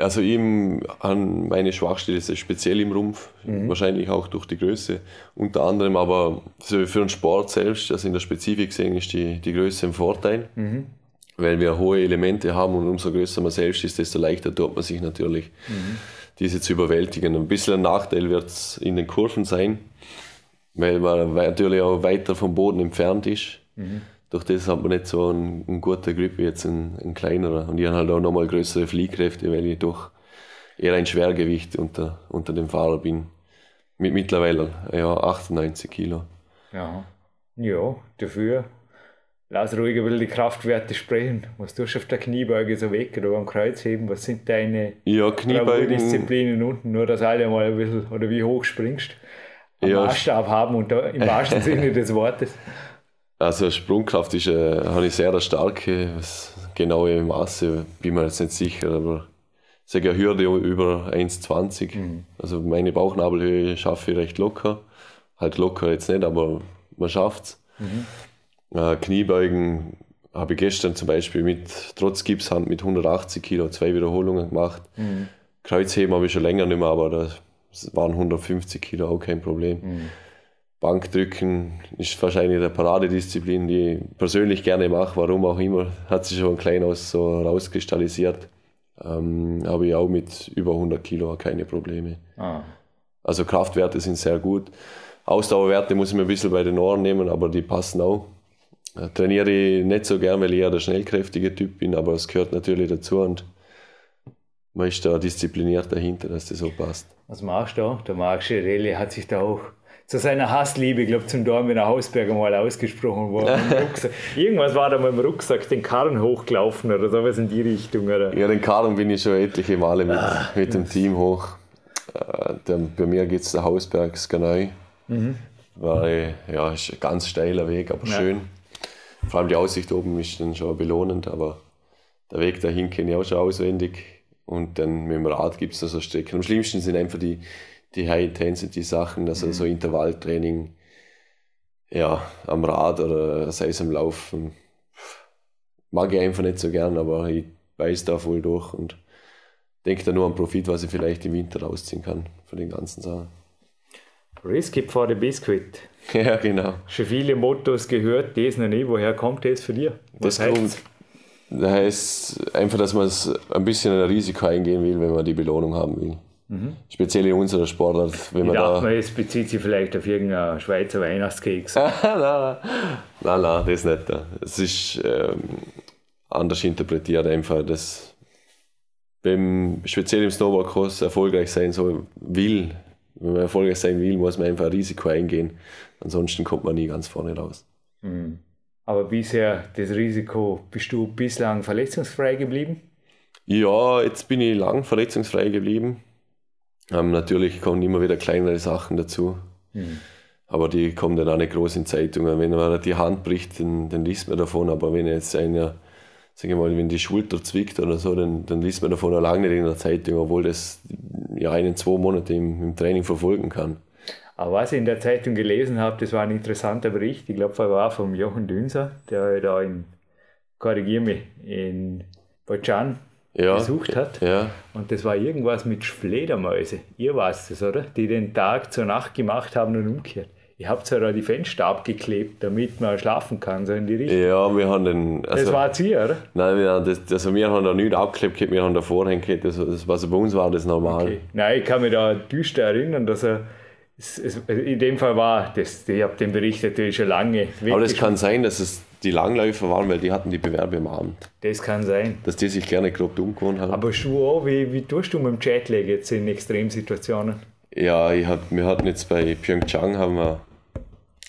Also ihm an meine Schwachstelle ist es speziell im Rumpf, mhm. wahrscheinlich auch durch die Größe unter anderem, aber so für den Sport selbst, also in der Spezifik gesehen, ist die, die Größe ein Vorteil, mhm. weil wir hohe Elemente haben und umso größer man selbst ist, desto leichter tut man sich natürlich, mhm. diese zu überwältigen. Ein bisschen ein Nachteil wird es in den Kurven sein, weil man natürlich auch weiter vom Boden entfernt ist. Mhm durch das hat man nicht so einen, einen guten Grip wie jetzt ein, ein kleinerer. Und ich habe halt auch nochmal größere Fliehkräfte, weil ich doch eher ein Schwergewicht unter, unter dem Fahrer bin. Mit mittlerweile ja, 98 Kilo. Ja, ja dafür lass ruhig bisschen die Kraftwerte sprechen. Was tust du auf der Kniebeuge so weg oder am Kreuzheben? Was sind deine ja, Disziplinen unten? Nur, dass alle mal ein bisschen, oder wie hoch springst, am ja. Maßstab haben und im wahrsten Sinne des Wortes. Also Sprungkraft ist, äh, habe ich sehr starke, genaue Maße bin mir jetzt nicht sicher, aber ich sage eine Hürde über 1,20. Mhm. Also meine Bauchnabelhöhe schaffe ich recht locker. Halt locker jetzt nicht, aber man schafft es. Mhm. Äh, Kniebeugen habe ich gestern zum Beispiel mit trotz Gipshand mit 180 Kilo zwei Wiederholungen gemacht. Mhm. Kreuzheben habe ich schon länger nicht mehr, aber das waren 150 Kilo auch kein Problem. Mhm. Bankdrücken ist wahrscheinlich eine Paradedisziplin, die ich persönlich gerne mache, warum auch immer, hat sich schon klein aus so rauskristallisiert. Ähm, habe ich auch mit über 100 Kilo keine Probleme. Ah. Also Kraftwerte sind sehr gut. Ausdauerwerte muss ich mir ein bisschen bei den Ohren nehmen, aber die passen auch. Äh, trainiere ich nicht so gern, weil ich eher der schnellkräftige Typ bin, aber es gehört natürlich dazu und man ist da diszipliniert dahinter, dass das so passt. Was machst du da? Der Marc Schirelli hat sich da auch zu seiner Hassliebe, ich glaube, zum Dornbirner Hausberger mal ausgesprochen worden. Irgendwas war da mal im Rucksack, den Karren hochgelaufen oder sowas in die Richtung. Oder? Ja, den Karren bin ich schon etliche Male mit, ah, mit dem Team hoch. Äh, der, bei mir geht es der Hausberg Skanei. Mhm. Weil, ja, ist ein ganz steiler Weg, aber ja. schön. Vor allem die Aussicht oben ist dann schon belohnend, aber der Weg dahin kenne ich auch schon auswendig. Und dann mit dem Rad gibt es da so Strecken. Am schlimmsten sind einfach die, die High-Intensity-Sachen, also mhm. so Intervalltraining ja, am Rad oder sei es am Laufen. Mag ich einfach nicht so gern, aber ich weiß da voll durch und denke da nur am Profit, was ich vielleicht im Winter rausziehen kann von den ganzen Sachen. Risk for the Biscuit. Ja, genau. Schon viele Mottos gehört, das noch nicht. Woher kommt das für dich? Was das kommt, das heißt einfach, dass man ein bisschen ein Risiko eingehen will, wenn man die Belohnung haben will. Mhm. Speziell in unserer Sportart. Wenn ich man dachte, da, es bezieht sich vielleicht auf irgendeinen Schweizer Weihnachtskeks. nein, nein, nein, nein, das nicht. Es ist ähm, anders interpretiert einfach, dass wenn speziell im Snowboardkurs erfolgreich sein soll, will, wenn man erfolgreich sein will, muss man einfach ein Risiko eingehen. Ansonsten kommt man nie ganz vorne raus. Mhm. Aber bisher das Risiko, bist du bislang verletzungsfrei geblieben? Ja, jetzt bin ich lang verletzungsfrei geblieben. Ähm, natürlich kommen immer wieder kleinere Sachen dazu. Mhm. Aber die kommen dann auch nicht groß in Zeitungen. Wenn man die Hand bricht, dann, dann liest man davon. Aber wenn jetzt einer, sagen wir mal, wenn die Schulter zwickt oder so, dann, dann liest man davon auch lange nicht in der Zeitung, obwohl das ja einen, zwei Monate im, im Training verfolgen kann. Aber was ich in der Zeitung gelesen habe, das war ein interessanter Bericht. Ich glaube, er war vom Jochen Dünser, der da in, korrigiere mich, in Bochan ja, besucht hat. Ja. Und das war irgendwas mit Fledermäuse. Ihr weißt es, oder? Die den Tag zur Nacht gemacht haben und umgekehrt. Ich habe zwar da die Fenster abgeklebt, damit man schlafen kann, so in die Richtung. Ja, wir haben den. Also, das war jetzt hier, oder? Nein, wir haben, das, also wir haben da nichts abgeklebt, wir haben da Vorhänge, das, das, was bei uns war, das normal. Okay. Nein, ich kann mich da düster erinnern, dass er es, es, in dem Fall war, das, ich habe den Bericht natürlich schon lange. Aber das kann sein, dass es die Langläufer waren, weil die hatten die Bewerbe am Abend. Das kann sein. Dass die sich gerne grob gewohnt haben. Aber du auch, wie, wie tust du mit dem Jetlag jetzt in Extremsituationen? Ja, ich hab, wir hatten jetzt bei Pyeongchang haben wir,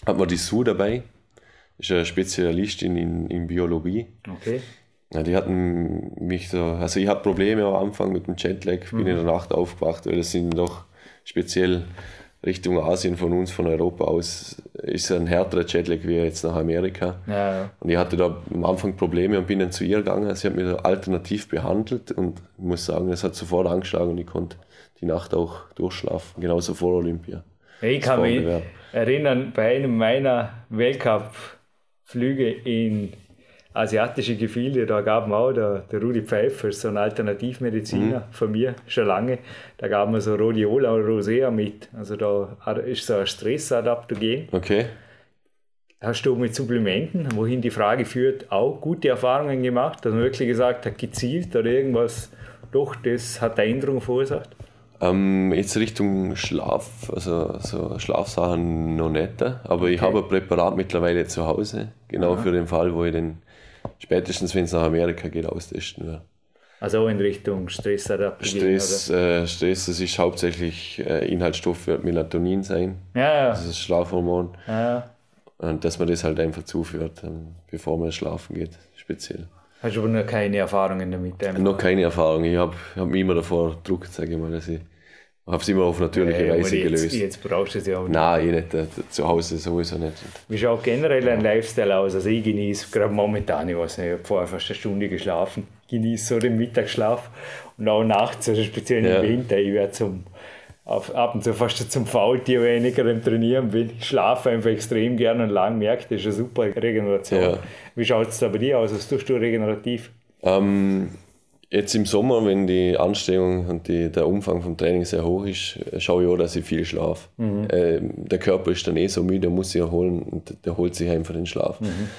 hatten wir die Sue dabei. Das ist eine Spezialistin in, in Biologie. Okay. Ja, die hatten mich so, also ich hatte Probleme am Anfang mit dem Jetlag, bin mhm. in der Nacht aufgewacht, weil das sind doch speziell Richtung Asien von uns, von Europa aus, ist ein härterer Jetlag wie jetzt nach Amerika. Ja, ja. Und ich hatte da am Anfang Probleme und bin dann zu ihr gegangen. Sie hat mich alternativ behandelt und ich muss sagen, es hat sofort angeschlagen und ich konnte die Nacht auch durchschlafen, genauso vor Olympia. Ich kann mich erinnern, bei einem meiner Weltcup-Flüge in asiatische Gefilde, da gab man auch der, der Rudi Pfeiffer, so ein Alternativmediziner mhm. von mir, schon lange, da gab man so Rhodiola oder Rosea mit. Also da ist so ein Stressadaptogen. Okay. Hast du mit Supplementen, wohin die Frage führt, auch gute Erfahrungen gemacht, dass man wirklich gesagt hat, gezielt oder irgendwas, doch, das hat eine Änderung verursacht? Ähm, jetzt Richtung Schlaf, also so Schlafsachen noch nicht, aber okay. ich habe ein Präparat mittlerweile zu Hause, genau Aha. für den Fall, wo ich den spätestens, wenn es nach Amerika geht, austesten werde. Also in Richtung Stresstherapie? Stress, äh, Stress, das ist hauptsächlich äh, Inhaltsstoff wird Melatonin sein. Ja, ja. Das ist Schlafhormon. Ja. Und dass man das halt einfach zuführt, ähm, bevor man schlafen geht, speziell. Hast du aber noch keine Erfahrungen damit? Einfach? Noch keine Erfahrung. Ich habe hab mich immer davor gedruckt, sage ich mal, dass ich habe es immer auf natürliche ja, Weise jetzt, gelöst. Jetzt brauchst du es ja auch nicht. Nein, ich nicht. Äh, zu Hause sowieso nicht. Wie schaut generell ein Lifestyle aus? Also ich genieße gerade momentan, ich weiß nicht, ich habe vorher fast eine Stunde geschlafen, genieße so den Mittagsschlaf und auch nachts, also speziell ja. im Winter, ich werde zum auf, ab und zu fast zum Faultier, wenn ich gerade im Trainieren bin. Ich schlafe einfach extrem gern und lang, merke, das ist eine super Regeneration. Ja. Wie schaut es da bei dir aus? Was tust du regenerativ? Ähm, Jetzt im Sommer, wenn die Anstrengung und die, der Umfang vom Training sehr hoch ist, schaue ich auch, dass ich viel schlafe. Mhm. Äh, der Körper ist dann eh so müde, der muss sich erholen und der holt sich einfach den Schlaf. Mhm.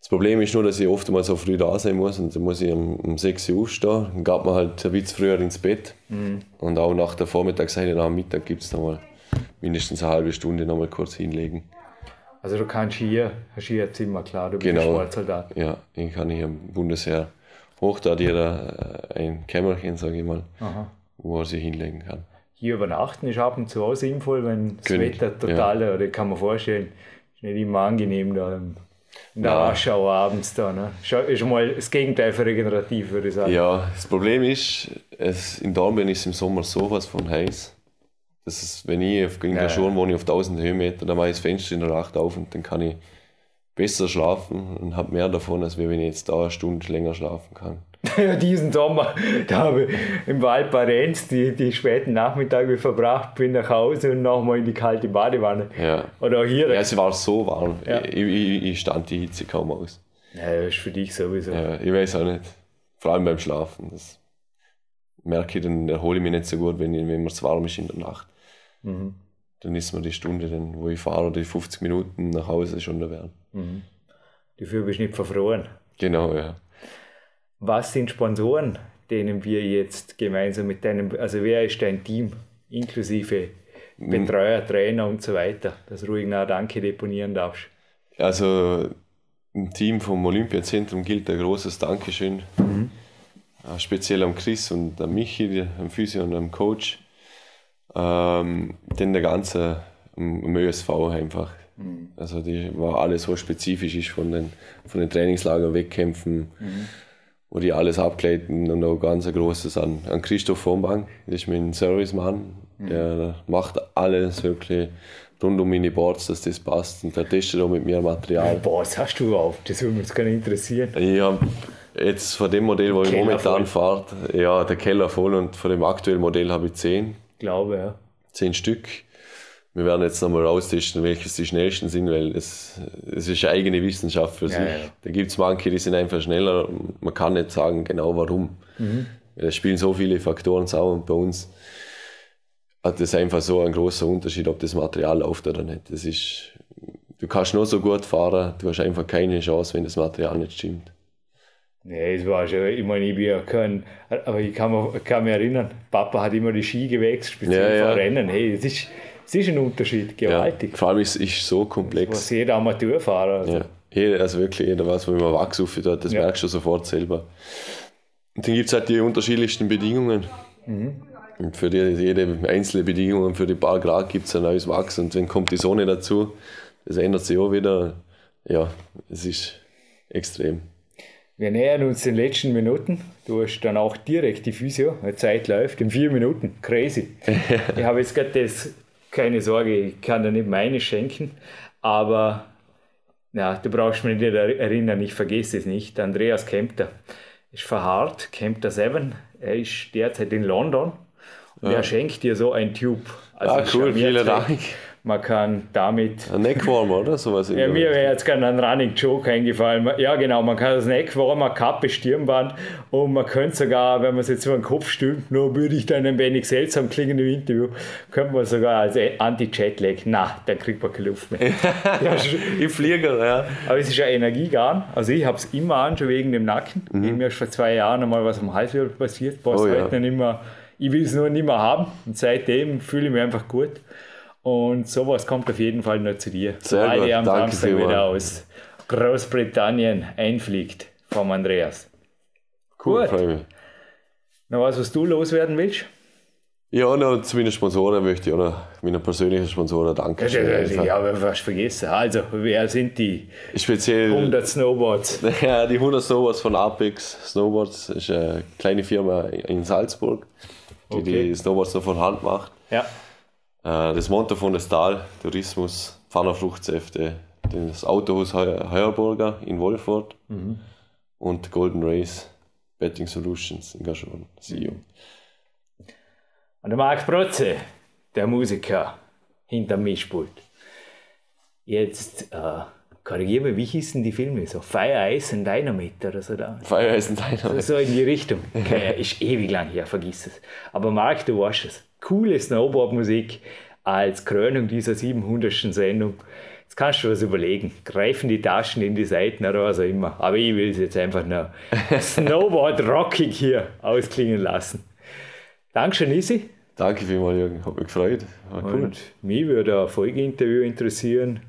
Das Problem ist nur, dass ich oft mal so früh da sein muss und dann muss ich um, um 6 Uhr aufstehen. Dann geht man halt ein bisschen früher ins Bett. Mhm. Und auch nach der Vormittagszeit, nach dem Mittag gibt es mal mindestens eine halbe Stunde noch mal kurz hinlegen. Also du kannst hier, hast hier ein Zimmer, klar, du bist genau. Sportsoldat. Ja, ich kann hier im Bundesheer hoch da hat jeder äh, ein Kämmerchen, sage ich mal, Aha. wo er sich hinlegen kann. Hier übernachten ist ab und zu auch sinnvoll, wenn das König, Wetter total, ja. oder kann man vorstellen, ist nicht immer angenehm da in der Warschau abends da. Ne? Ist mal das Gegenteil für regenerativ, würde ich sagen. Ja, das Problem ist, es, in Dornbirn ist im Sommer sowas von heiß. Das ist, wenn ich auf, in der ja, Schule wohne, auf 1000 Höhenmeter, dann mache ich das Fenster in der Nacht auf und dann kann ich besser schlafen und habe mehr davon, als wenn ich jetzt da eine Stunde länger schlafen kann. Diesen Sommer, da habe ich im Wald Parenz die, die späten Nachmittage verbracht, bin nach Hause und nochmal in die kalte Badewanne. Ja. Oder hier. Ja, es war so warm. Ja. Ich, ich, ich stand die Hitze kaum aus. Ja, das ist für dich sowieso. Ja, ich weiß auch nicht. Vor allem beim Schlafen. Das merke ich, dann erhole ich mich nicht so gut, wenn, wenn mir zu warm ist in der Nacht. Mhm. Dann ist mir die Stunde, dann, wo ich fahre, oder die 50 Minuten nach Hause schon da werden. Dafür bist du nicht verfroren. Genau, ja. Was sind Sponsoren, denen wir jetzt gemeinsam mit deinem, also wer ist dein Team, inklusive Betreuer, Trainer und so weiter, dass du ruhig nach Danke deponieren darfst? Also im Team vom Olympiazentrum gilt ein großes Dankeschön. Äh, Speziell am Chris und am Michi, am Physio und am Coach. Ähm, denn der ganze am am ÖSV einfach. Also die war alles so spezifisch ist von den, von den Trainingslagern, Wettkämpfen, wo die alles abgleiten und auch ganz ein großes an, an Christoph Vonbank, das ist mein Servicemann, der macht alles wirklich rund um meine Boards, dass das passt und der testet auch mit mir Material. Boah, was hast du auf? Das würde mich gar nicht interessieren. Habe jetzt von dem Modell, wo ich momentan fahre, ja, der Keller voll und von dem aktuellen Modell habe ich 10, Glaube, ja. 10 Stück. Wir werden jetzt nochmal raustesten, welches die schnellsten sind, weil es, es ist eine eigene Wissenschaft für sich. ja. Da gibt es manche, die sind einfach schneller. Man kann nicht sagen genau warum. Mhm. Es spielen so viele Faktoren zusammen und bei uns hat das einfach so einen großen Unterschied, ob das Material läuft oder nicht. Das ist, du kannst nur so gut fahren, du hast einfach keine Chance, wenn das Material nicht stimmt. Nee, es war schon, ich meine, ich bin ja kein, aber ich kann, mich, kann mich erinnern, Papa hat immer die Ski gewechselt, speziell Ja, ja. vor Rennen. Hey, es ist, es ist ein Unterschied, Ja, gewaltig. vor allem ist es so komplex. Was jeder Amateurfahrer. Also. Ja, jeder, also wirklich jeder weiß, wo man Wachs auf tut, das Ja. merkst du sofort selber. Und dann gibt es halt die unterschiedlichsten Bedingungen. Mhm. Und für die, jede einzelne Bedingung, für die paar Grad gibt es ein neues Wachs und dann kommt die Sonne dazu, das ändert sich auch wieder. Ja, es ist extrem. Wir nähern uns den letzten Minuten. Du hast dann auch direkt die Physio. Die Zeit läuft in vier Minuten. Crazy. ich habe jetzt gerade das, keine Sorge, ich kann dir nicht meine schenken, aber ja, du brauchst mich nicht er- erinnern, ich vergesse es nicht. Andreas Kempter ist verharrt, Kempter 7. Er ist derzeit in London und er schenkt dir so ein Tube. Also Ah, cool, vielen. Dank. Man kann damit Ein Neckwarmer, oder? Sowas ja, mir wäre jetzt gerade ein Running Joke eingefallen. Ja, genau, man kann das Neckwarmer, Kappe, Stirnband und man könnte sogar, wenn man es jetzt so einen Kopf stülpt, nur würde ich dann ein wenig seltsam klingen im Interview, könnte man sogar als Anti-Jetlag, na, dann kriegt man keine Luft mehr. ja, Im Flieger, ja. aber es ist ja Energiegarn. Also ich habe es immer an, schon wegen dem Nacken. Mir ist vor zwei Jahren einmal was am Halswirbel passiert, was Mhm. Oh ja. heute nicht mehr, ich will es nur nicht mehr haben. Und seitdem fühle ich mich einfach gut. Und sowas kommt auf jeden Fall noch zu dir. Sehr Sobald gut, er am danke Samstag wieder aus Großbritannien einfliegt vom Andreas. Cool, Gut. freue mich. Noch was, was du loswerden willst? Ja, noch zu meinen Sponsoren möchte ich, oder meinen persönlichen Sponsoren danke. Ich habe fast vergessen. Also, wer sind die Speziell 100 Snowboards? Ja, die 100 Snowboards von Apex Snowboards ist eine kleine Firma in Salzburg, die Okay. die Snowboards noch von Hand macht. Ja, Das Monte von der Stahl, Tourismus, Pfannerfruchtsäfte, das Autohaus Heu- Heuerburger in Wolfurt und Golden Race Betting Solutions in Gaschon, CEO. Und der Marc Protze, der Musiker hinterm Mischpult. Jetzt äh, korrigiere mich, wie hießen die Filme? So Fire, Ice and Dynamite oder so da. Fire ist ein Dynamite. So in die Richtung. Okay, ist ewig lang her, vergiss es. Aber Marc, du weißt es. Coole Snowboard-Musik als Krönung dieser 700. Sendung. Jetzt kannst du was überlegen. Greifen die Taschen in die Seiten oder was auch immer. Aber ich will es jetzt einfach noch Snowboard-rockig hier ausklingen lassen. Dankeschön, Isi. Danke vielmals, Jürgen, hat mich gefreut. War cool. Und mich würde ein Folgeinterview interessieren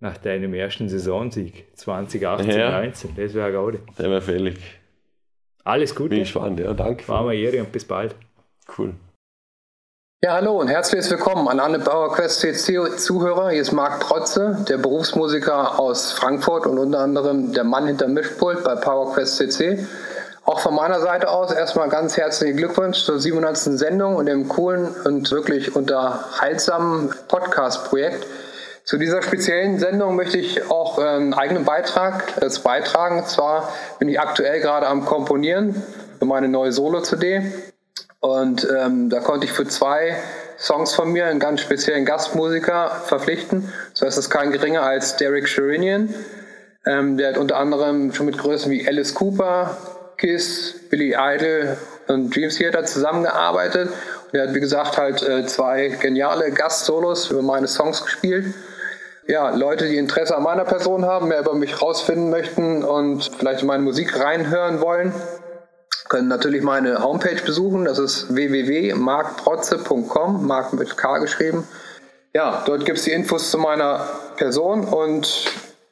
nach deinem ersten Saisonsieg 2018, Ja. 19. Das wäre Gaude. Der wäre fällig. Alles Gute. Bin gespannt, ja, danke. War mal Ehre und bis bald. Cool. Ja, hallo und herzlich willkommen an alle PowerQuest CC-Zuhörer. Hier ist Marc Protze, der Berufsmusiker aus Frankfurt und unter anderem der Mann hinter Mischpult bei PowerQuest CC. Auch von meiner Seite aus erstmal ganz herzlichen Glückwunsch zur 700. Sendung und dem coolen und wirklich unterhaltsamen Podcast-Projekt Zu dieser speziellen Sendung möchte ich auch äh, einen eigenen Beitrag äh, beitragen. Und zwar bin ich aktuell gerade am Komponieren für meine neue Solo-CD. Und ähm, da konnte ich für zwei Songs von mir einen ganz speziellen Gastmusiker verpflichten. So ist es kein geringer als Derek Sherinian. Ähm, der hat unter anderem schon mit Größen wie Alice Cooper, Kiss, Billy Idol und Dream Theater zusammengearbeitet. Und er hat, wie gesagt, halt äh, zwei geniale Gastsolos über meine Songs gespielt ja, Leute, die Interesse an meiner Person haben, mehr über mich rausfinden möchten und vielleicht in meine Musik reinhören wollen, können natürlich meine Homepage besuchen. Das ist www.markprotze.com, Mark mit K geschrieben. Ja, dort gibt es die Infos zu meiner Person und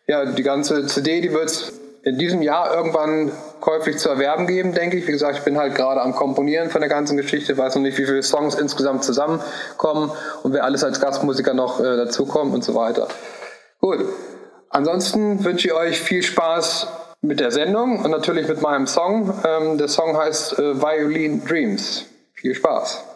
ja, die ganze CD, die wird es in diesem Jahr irgendwann käuflich zu erwerben geben, denke ich. Wie gesagt, ich bin halt gerade am Komponieren von der ganzen Geschichte, weiß noch nicht, wie viele Songs insgesamt zusammenkommen und wer alles als Gastmusiker noch äh, dazukommt und so weiter. Gut. Ansonsten wünsche ich euch viel Spaß mit der Sendung und natürlich mit meinem Song. Ähm, der Song heißt äh, Violin Dreams. Viel Spaß.